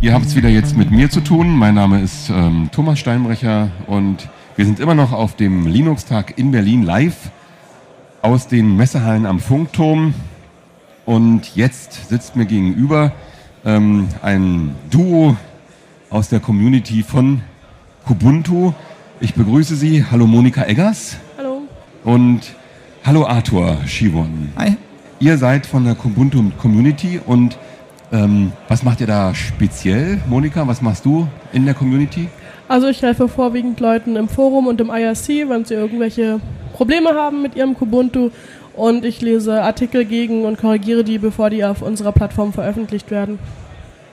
Ihr habt es wieder jetzt mit mir zu tun. Mein Name ist ähm, Thomas Steinbrecher und wir sind immer noch auf dem Linux-Tag in Berlin live aus den Messehallen am Funkturm. Und jetzt sitzt mir gegenüber ähm, ein Duo aus der Community von Kubuntu. Ich begrüße Sie. Hallo Monika Eggers. Hallo. Und hallo Arthur Schivon. Hi. Ihr seid von der Kubuntu Community und ähm, was macht ihr da speziell, Monika? Was machst du in der Community? Also ich helfe vorwiegend Leuten im Forum und im IRC, wenn sie irgendwelche Probleme haben mit ihrem Kubuntu und ich lese Artikel gegen und korrigiere die, bevor die auf unserer Plattform veröffentlicht werden.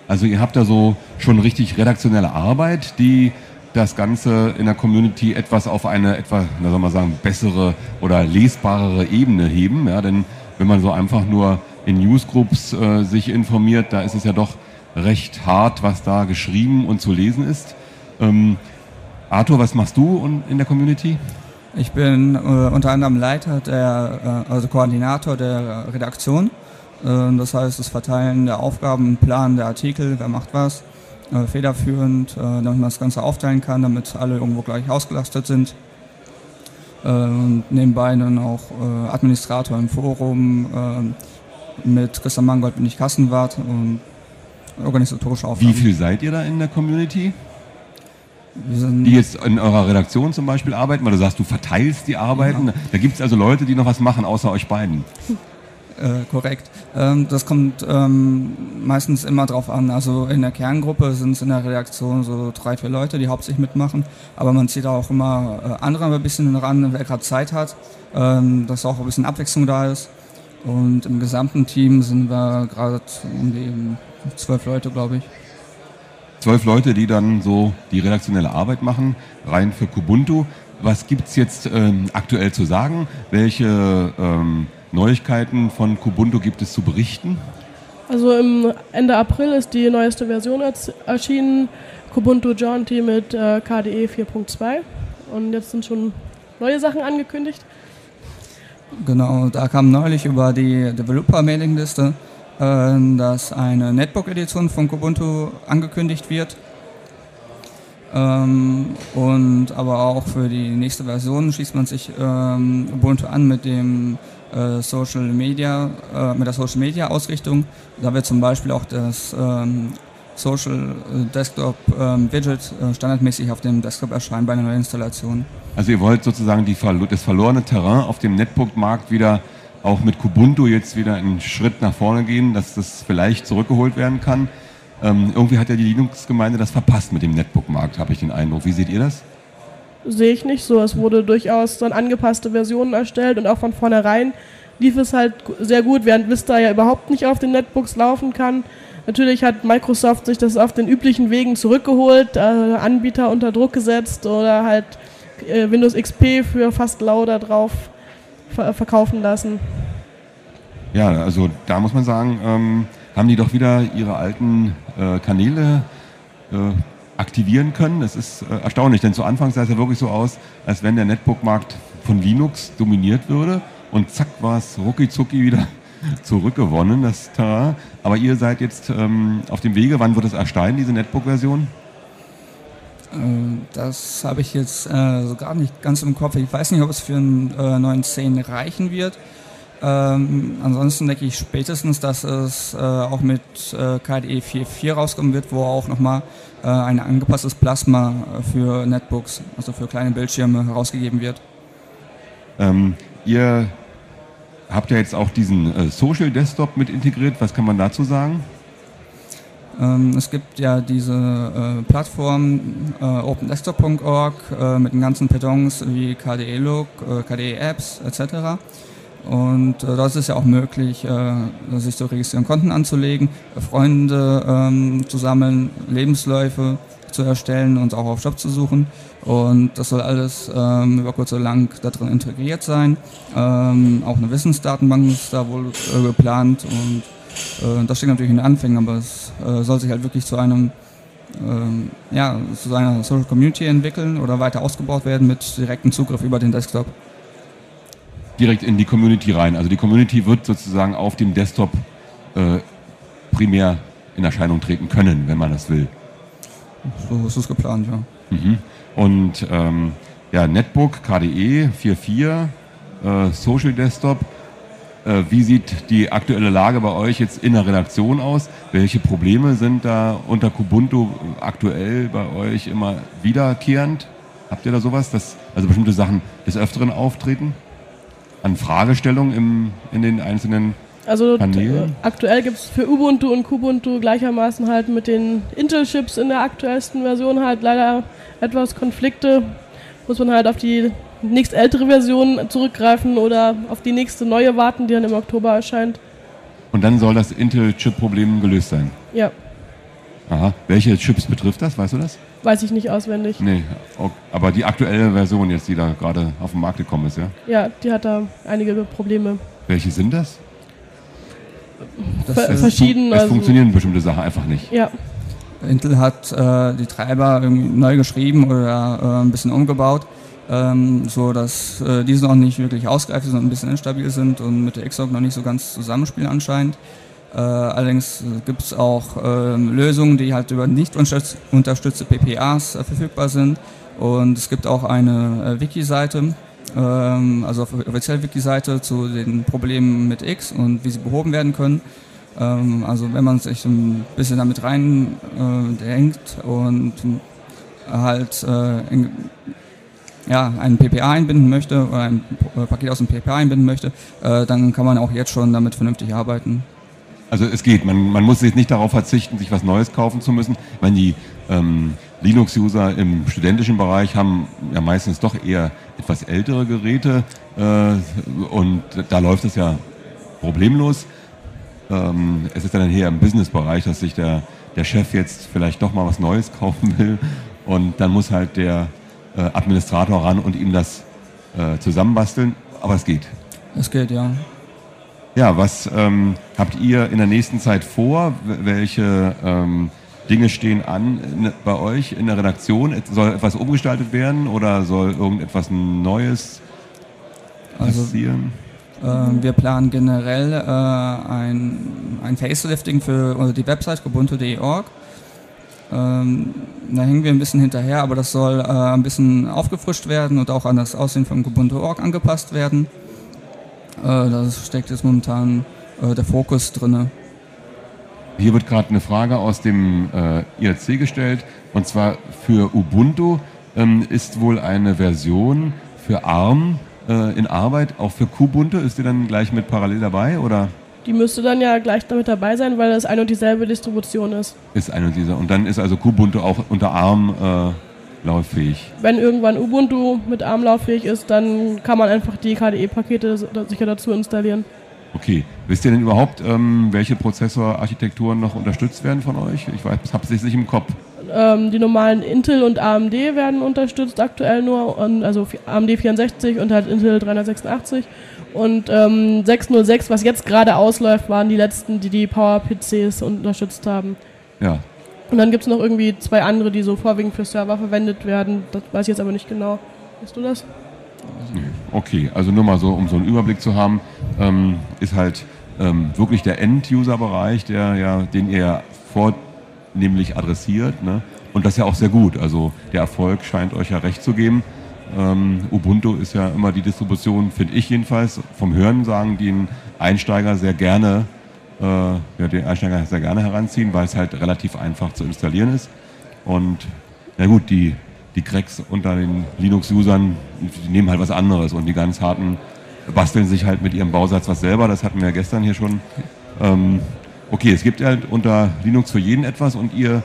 Also ihr habt da so schon richtig redaktionelle Arbeit, die das Ganze in der Community etwas auf eine etwa, na soll man sagen, bessere oder lesbarere Ebene heben. Ja, denn wenn man so einfach nur in Newsgroups äh, sich informiert, da ist es ja doch recht hart, was da geschrieben und zu lesen ist. Ähm, Arthur, was machst du in der Community? Ich bin äh, unter anderem Leiter, der, äh, also Koordinator der Redaktion. Äh, das heißt, das Verteilen der Aufgaben, Plan der Artikel, wer macht was, äh, federführend, äh, damit man das Ganze aufteilen kann, damit alle irgendwo gleich ausgelastet sind. Äh, und nebenbei dann auch Administrator im Forum, mit Christian Mangold bin ich Kassenwart und organisatorische Aufgaben. Wie viel seid ihr da in der Community? die jetzt in eurer Redaktion zum Beispiel arbeiten, weil du sagst, du verteilst die Arbeiten. Ja. Da gibt es also Leute, die noch was machen, außer euch beiden. Äh, korrekt. Ähm, das kommt ähm, meistens immer drauf an. Also in der Kerngruppe sind es in der Redaktion so drei, vier Leute, die hauptsächlich mitmachen. Aber man zieht auch immer äh, andere ein bisschen ran, wer gerade Zeit hat, ähm, dass auch ein bisschen Abwechslung da ist. Und im gesamten Team sind wir gerade um die zwölf Leute, glaube ich. Zwölf Leute, die dann so die redaktionelle Arbeit machen, rein für Kubuntu. Was gibt es jetzt ähm, aktuell zu sagen? Welche ähm, Neuigkeiten von Kubuntu gibt es zu berichten? Also im Ende April ist die neueste Version erschienen, Kubuntu Jaunty mit äh, KDE 4.2. Und jetzt sind schon neue Sachen angekündigt. Genau, da kam neulich über die Developer-Mailingliste, äh, dass eine Netbook-Edition von Kubuntu angekündigt wird. Ähm, und aber auch für die nächste Version schließt man sich ähm, Ubuntu an mit dem äh, Social Media, äh, mit der Social Media Ausrichtung. Da wird zum Beispiel auch das ähm, Social äh, Desktop ähm, Widget äh, standardmäßig auf dem Desktop erscheinen bei einer neuen Installation. Also ihr wollt sozusagen die, das verlorene Terrain auf dem Netbook-Markt wieder auch mit Kubuntu jetzt wieder einen Schritt nach vorne gehen, dass das vielleicht zurückgeholt werden kann. Ähm, irgendwie hat ja die Linux-Gemeinde das verpasst mit dem Netbook-Markt, habe ich den Eindruck. Wie seht ihr das? Sehe ich nicht so. Es wurde durchaus dann angepasste Versionen erstellt und auch von vornherein lief es halt sehr gut, während Vista ja überhaupt nicht auf den Netbooks laufen kann. Natürlich hat Microsoft sich das auf den üblichen Wegen zurückgeholt, äh, Anbieter unter Druck gesetzt oder halt äh, Windows XP für fast lau da drauf ver verkaufen lassen. Ja, also da muss man sagen, ähm, haben die doch wieder ihre alten äh, Kanäle äh, aktivieren können. Das ist äh, erstaunlich, denn zu Anfang sah es ja wirklich so aus, als wenn der Netbook-Markt von Linux dominiert würde und zack war es rucki zucki wieder zurückgewonnen, das Terrain. Aber ihr seid jetzt ähm, auf dem Wege. Wann wird es erscheinen, diese Netbook-Version? Äh, das habe ich jetzt äh, so gar nicht ganz im Kopf. Ich weiß nicht, ob es für einen äh, neuen 10 reichen wird. Ähm, ansonsten denke ich spätestens, dass es äh, auch mit äh, KDE 4.4 rauskommen wird, wo auch nochmal äh, ein angepasstes Plasma für Netbooks, also für kleine Bildschirme, herausgegeben wird. Ähm, ihr habt ja jetzt auch diesen äh, Social Desktop mit integriert. Was kann man dazu sagen? Ähm, es gibt ja diese äh, Plattform äh, opendesktop.org äh, mit den ganzen Pedons wie KDE Look, äh, KDE Apps etc. Und äh, dort ist ja auch möglich, äh, sich zu registrieren, Konten anzulegen, Freunde ähm, zu sammeln, Lebensläufe zu erstellen und auch auf Job zu suchen. Und das soll alles ähm, über kurz oder lang da drin integriert sein. Ähm, auch eine Wissensdatenbank ist da wohl äh, geplant und äh, das steht natürlich in den Anfängen, aber es äh, soll sich halt wirklich zu einem ähm, ja, zu einer Social Community entwickeln oder weiter ausgebaut werden mit direktem Zugriff über den Desktop. Direkt in die Community rein. Also die Community wird sozusagen auf dem Desktop äh, primär in Erscheinung treten können, wenn man das will. So ist es geplant, ja. Mhm. Und ähm, ja, Netbook KDE 4.4, äh, Social Desktop. Äh, wie sieht die aktuelle Lage bei euch jetzt in der Redaktion aus? Welche Probleme sind da unter Kubuntu aktuell bei euch immer wiederkehrend? Habt ihr da sowas, dass also bestimmte Sachen des Öfteren auftreten? An Fragestellungen im, in den einzelnen Also Kanälen? aktuell gibt es für Ubuntu und Kubuntu gleichermaßen halt mit den Intel-Chips in der aktuellsten Version halt leider etwas Konflikte. Muss man halt auf die nächstältere Version zurückgreifen oder auf die nächste neue warten, die dann im Oktober erscheint. Und dann soll das Intel-Chip-Problem gelöst sein. Ja, Aha. Welche Chips betrifft das? Weißt du das? weiß ich nicht auswendig. Nee. Aber die aktuelle Version jetzt, die da gerade auf den Markt gekommen ist, ja? Ja, die hat da einige Probleme. Welche sind das? Das Ver verschieden. Es Also, funktionieren bestimmte Sachen einfach nicht. ja, Intel hat äh, die Treiber irgendwie neu geschrieben oder äh, ein bisschen umgebaut, ähm, so dass äh, diese noch nicht wirklich ausgereift sind und ein bisschen instabil sind und mit der Xorg noch nicht so ganz zusammenspielen anscheinend. Äh, allerdings gibt es auch ähm, Lösungen, die halt über nicht unterstütz- unterstützte PPAs äh, verfügbar sind. Und es gibt auch eine äh, Wiki-Seite, ähm, also auf- offizielle Wiki-Seite zu den Problemen mit X und wie sie behoben werden können. Ähm, also wenn man sich ein bisschen damit rein äh, und halt äh, in, ja, einen PPA einbinden möchte oder ein P- Paket aus dem PPA einbinden möchte, äh, dann kann man auch jetzt schon damit vernünftig arbeiten. Also es geht, man, man muss jetzt nicht darauf verzichten, sich was Neues kaufen zu müssen. Ich meine, die ähm, Linux-User im studentischen Bereich haben ja meistens doch eher etwas ältere Geräte äh, und da läuft es ja problemlos. Ähm, es ist dann eher im Business-Bereich, dass sich der, der Chef jetzt vielleicht doch mal was Neues kaufen will und dann muss halt der äh, Administrator ran und ihm das äh, zusammenbasteln, aber es geht. Es geht, ja. Ja, was ähm, habt ihr in der nächsten Zeit vor? Welche ähm, Dinge stehen an in, bei euch in der Redaktion? Soll etwas umgestaltet werden oder soll irgendetwas Neues Also passieren? äh, wir planen generell äh, ein, ein Facelifting für äh, die Website ubuntu.org. Ähm, da hängen wir ein bisschen hinterher, aber das soll äh, ein bisschen aufgefrischt werden und auch an das Aussehen von Ubuntu.org angepasst werden. Äh, da steckt jetzt momentan äh, der Fokus drinne. Hier wird gerade eine Frage aus dem äh, IRC gestellt und zwar für Ubuntu ähm, ist wohl eine Version für ARM äh, in Arbeit, auch für Kubuntu. Ist die dann gleich mit parallel dabei oder die müsste dann ja gleich damit dabei sein, weil das eine und dieselbe Distribution ist. ist eine dieser? Und dann ist also Kubuntu auch unter ARM äh, lauffähig. Wenn irgendwann Ubuntu mit ARM lauffähig ist, dann kann man einfach die KDE-Pakete sicher dazu installieren. Okay. Wisst ihr denn überhaupt, ähm, welche Prozessorarchitekturen noch unterstützt werden von euch? Ich weiß, habe es nicht im Kopf. Ähm, die normalen Intel und AMD werden unterstützt aktuell nur, und, also AMD 64 und halt Intel 386. Und ähm, 606, was jetzt gerade ausläuft, waren die letzten, die die Power-PCs unterstützt haben. Ja. Und dann gibt es noch irgendwie zwei andere, die so vorwiegend für Server verwendet werden. Das weiß ich jetzt aber nicht genau. Weißt du das? Okay, also nur mal so, um so einen Überblick zu haben, ähm, ist halt ähm, wirklich der End-User-Bereich, der ja, den ihr ja vornehmlich adressiert. Ne? Und das ist ja auch sehr gut. Also der Erfolg scheint euch ja recht zu geben. Ähm, Ubuntu ist ja immer die Distribution, finde ich jedenfalls, vom Hören sagen, die einen Einsteiger sehr gerne, äh, ja, den Einsteiger sehr gerne heranziehen, weil es halt relativ einfach zu installieren ist. Und na gut, die, die Cracks unter den Linux-Usern, die nehmen halt was anderes und die ganz harten basteln sich halt mit ihrem Bausatz was selber. Das hatten wir ja gestern hier schon. Ähm, okay, es gibt halt unter Linux für jeden etwas und ihr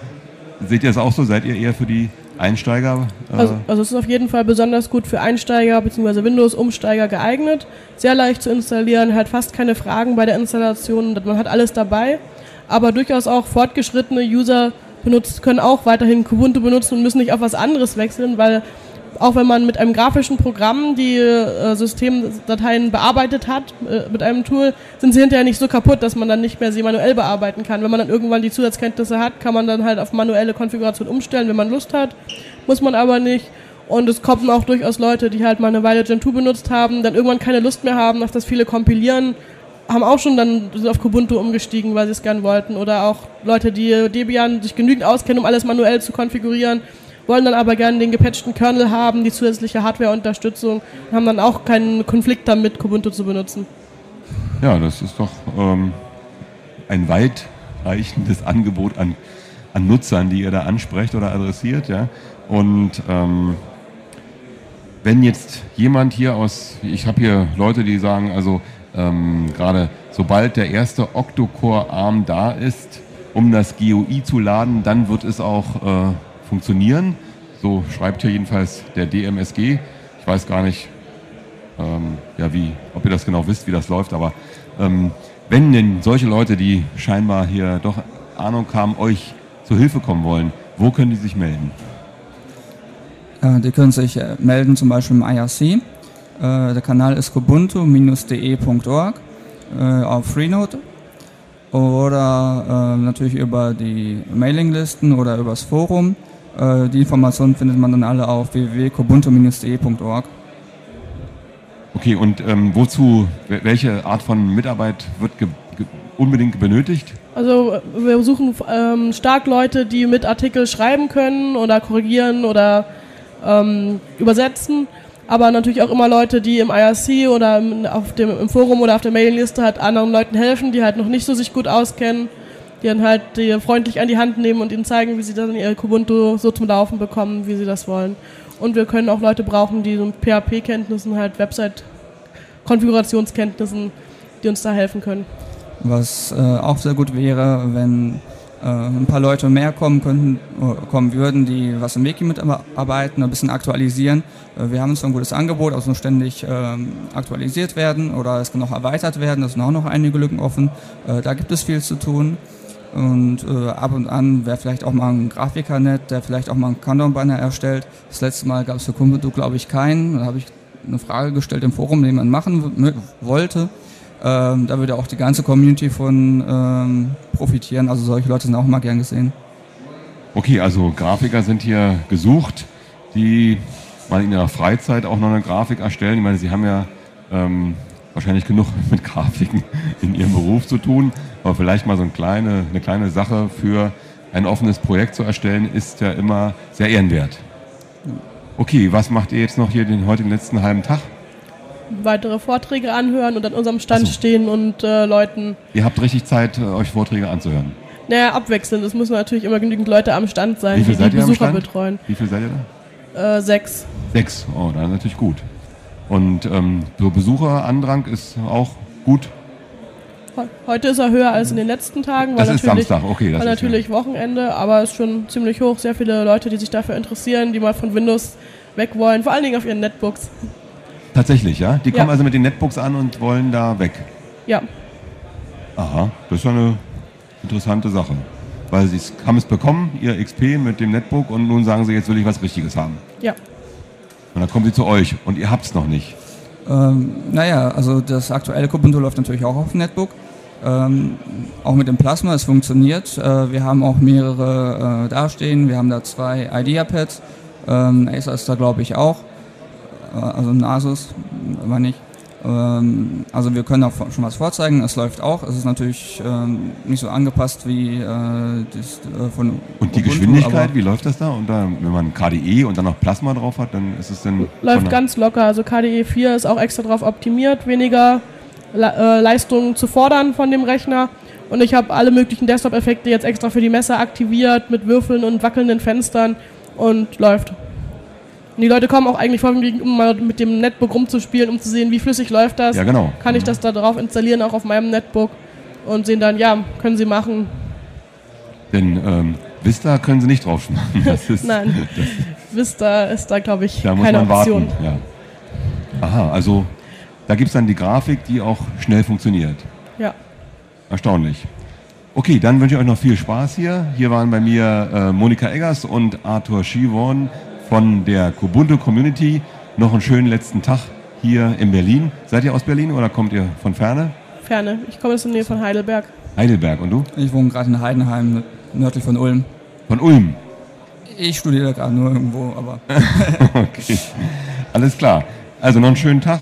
seht ihr es auch so? Seid ihr eher für die Einsteiger? Äh, Also, also es ist auf jeden Fall besonders gut für Einsteiger bzw. Windows-Umsteiger geeignet. Sehr leicht zu installieren, halt fast keine Fragen bei der Installation, man hat alles dabei. Aber durchaus auch fortgeschrittene User benutzt, können auch weiterhin Kubuntu benutzen und müssen nicht auf was anderes wechseln, weil auch wenn man mit einem grafischen Programm die äh, Systemdateien bearbeitet hat, äh, mit einem Tool, sind sie hinterher nicht so kaputt, dass man dann nicht mehr sie manuell bearbeiten kann. Wenn man dann irgendwann die Zusatzkenntnisse hat, kann man dann halt auf manuelle Konfiguration umstellen, wenn man Lust hat. Muss man aber nicht. Und es kommen auch durchaus Leute, die halt mal eine Weile Gentoo benutzt haben, dann irgendwann keine Lust mehr haben, auf das viele Kompilieren haben auch schon dann auf Kubuntu umgestiegen, weil sie es gern wollten. Oder auch Leute, die Debian sich genügend auskennen, um alles manuell zu konfigurieren, wollen dann aber gerne den gepatchten Kernel haben, die zusätzliche Hardware-Unterstützung, haben dann auch keinen Konflikt damit, Kubuntu zu benutzen. Ja, das ist doch ähm, ein weitreichendes Angebot an, an Nutzern, die ihr da ansprecht oder adressiert. Ja? Und ähm, wenn jetzt jemand hier aus, ich habe hier Leute, die sagen, also ähm, gerade sobald der erste Octo-Core-Arm da ist, um das GUI zu laden, dann wird es auch äh, funktionieren. So schreibt hier jedenfalls der DMSG. Ich weiß gar nicht, ähm, ja, wie, ob ihr das genau wisst, wie das läuft, aber ähm, wenn denn solche Leute, die scheinbar hier doch Ahnung haben, euch zu Hilfe kommen wollen, wo können die sich melden? Äh, die können sich äh, melden zum Beispiel im IRC. Äh, der Kanal ist kubuntu-de.org auf Freenode oder natürlich über die Mailinglisten oder übers Forum. Die Informationen findet man dann alle auf www.kubuntu-de.org. Okay, und ähm, wozu, welche Art von Mitarbeit wird ge ge unbedingt benötigt? Also wir suchen ähm, stark Leute, die mit Artikel schreiben können oder korrigieren oder ähm, übersetzen, aber natürlich auch immer Leute, die im IRC oder im, auf dem, im Forum oder auf der Mailingliste halt anderen Leuten helfen, die halt noch nicht so sich gut auskennen, die dann halt die freundlich an die Hand nehmen und ihnen zeigen, wie sie dann ihr Kubuntu so zum Laufen bekommen, wie sie das wollen. Und wir können auch Leute brauchen, die so PHP-Kenntnissen, halt Website-Konfigurationskenntnissen, die uns da helfen können. Was äh, auch sehr gut wäre, wenn äh, ein paar Leute mehr kommen könnten, äh, kommen würden, die was im Wiki mitarbeiten, ein bisschen aktualisieren. Äh, wir haben so ein gutes Angebot, also ständig ähm, aktualisiert werden oder es kann noch erweitert werden, da sind auch noch einige Lücken offen. Äh, da gibt es viel zu tun. Und äh, ab und an wäre vielleicht auch mal ein Grafiker nett, der vielleicht auch mal einen Countdown-Banner erstellt. Das letzte Mal gab es für Kumpeldu, glaube ich, keinen. Da habe ich eine Frage gestellt im Forum, den man machen wollte. Ähm, da würde auch die ganze Community von ähm, profitieren. Also solche Leute sind auch immer gern gesehen. Okay, also Grafiker sind hier gesucht, die mal in ihrer Freizeit auch noch eine Grafik erstellen. Ich meine, sie haben ja ähm, wahrscheinlich genug mit Grafiken in ihrem Beruf zu tun, aber vielleicht mal so eine kleine, eine kleine Sache für ein offenes Projekt zu erstellen, ist ja immer sehr ehrenwert. Okay, was macht ihr jetzt noch hier den, heute den letzten halben Tag? Weitere Vorträge anhören und an unserem Stand so. stehen und äh, Leuten. Ihr habt richtig Zeit, äh, euch Vorträge anzuhören. Naja, abwechselnd. Es müssen natürlich immer genügend Leute am Stand sein, die die Besucher betreuen. Wie viel seid ihr da? Äh, sechs. Sechs, oh, dann natürlich gut. Und ähm, so Besucherandrang ist auch gut. Heute ist er höher als in den letzten Tagen. Das ist Samstag, okay. Das war natürlich ja. Wochenende, aber es ist schon ziemlich hoch. Sehr viele Leute, die sich dafür interessieren, die mal von Windows weg wollen, vor allen Dingen auf ihren Netbooks. Tatsächlich, ja? Die kommen ja. also mit den Netbooks an und wollen da weg. Ja. Aha, das ist eine interessante Sache. Weil sie haben es bekommen, ihr XP mit dem Netbook, und nun sagen sie, jetzt will ich was Richtiges haben. Ja. Und dann kommen sie zu euch und ihr habt es noch nicht. Ähm, naja, also das aktuelle Kubuntu läuft natürlich auch auf dem Netbook. Ähm, auch mit dem Plasma, es funktioniert. Äh, wir haben auch mehrere äh, dastehen. Wir haben da zwei IdeaPads. Ähm, Acer ist da, glaube ich, auch. Äh, also ein Asus, meine ich. Ähm, also wir können auch schon was vorzeigen, es läuft auch. Es ist natürlich ähm, nicht so angepasst wie äh, das äh, von Und die Ubuntu, Geschwindigkeit, wie läuft das da? Und da, wenn man KDE und dann noch Plasma drauf hat, dann ist es dann... Läuft ganz locker. Also KDE 4 ist auch extra darauf optimiert, weniger Äh, Leistung zu fordern von dem Rechner. Und ich habe alle möglichen Desktop-Effekte jetzt extra für die Messer aktiviert mit Würfeln und wackelnden Fenstern und läuft. Und die Leute kommen auch eigentlich vorwiegend, um mal mit dem Netbook rumzuspielen, um zu sehen, wie flüssig läuft das. Ja, genau. Kann ich das da drauf installieren, auch auf meinem Netbook. Und sehen dann, ja, können sie machen. Denn ähm, Vista können sie nicht drauf machen. Ist, Nein, Vista ist da, glaube ich, da keine Option. Warten. Ja. Aha, also da gibt es dann die Grafik, die auch schnell funktioniert. Ja. Erstaunlich. Okay, dann wünsche ich euch noch viel Spaß hier. Hier waren bei mir äh, Monika Eggers und Arthur Schivorn von der Kubuntu Community. Noch einen schönen letzten Tag hier in Berlin. Seid ihr aus Berlin oder kommt ihr von Ferne? Ferne. Ich komme aus der Nähe von Heidelberg. Heidelberg. Und du? Ich wohne gerade in Heidenheim, nördlich von Ulm. Von Ulm? Ich studiere gerade nur irgendwo, aber. okay. Alles klar. Also noch einen schönen Tag.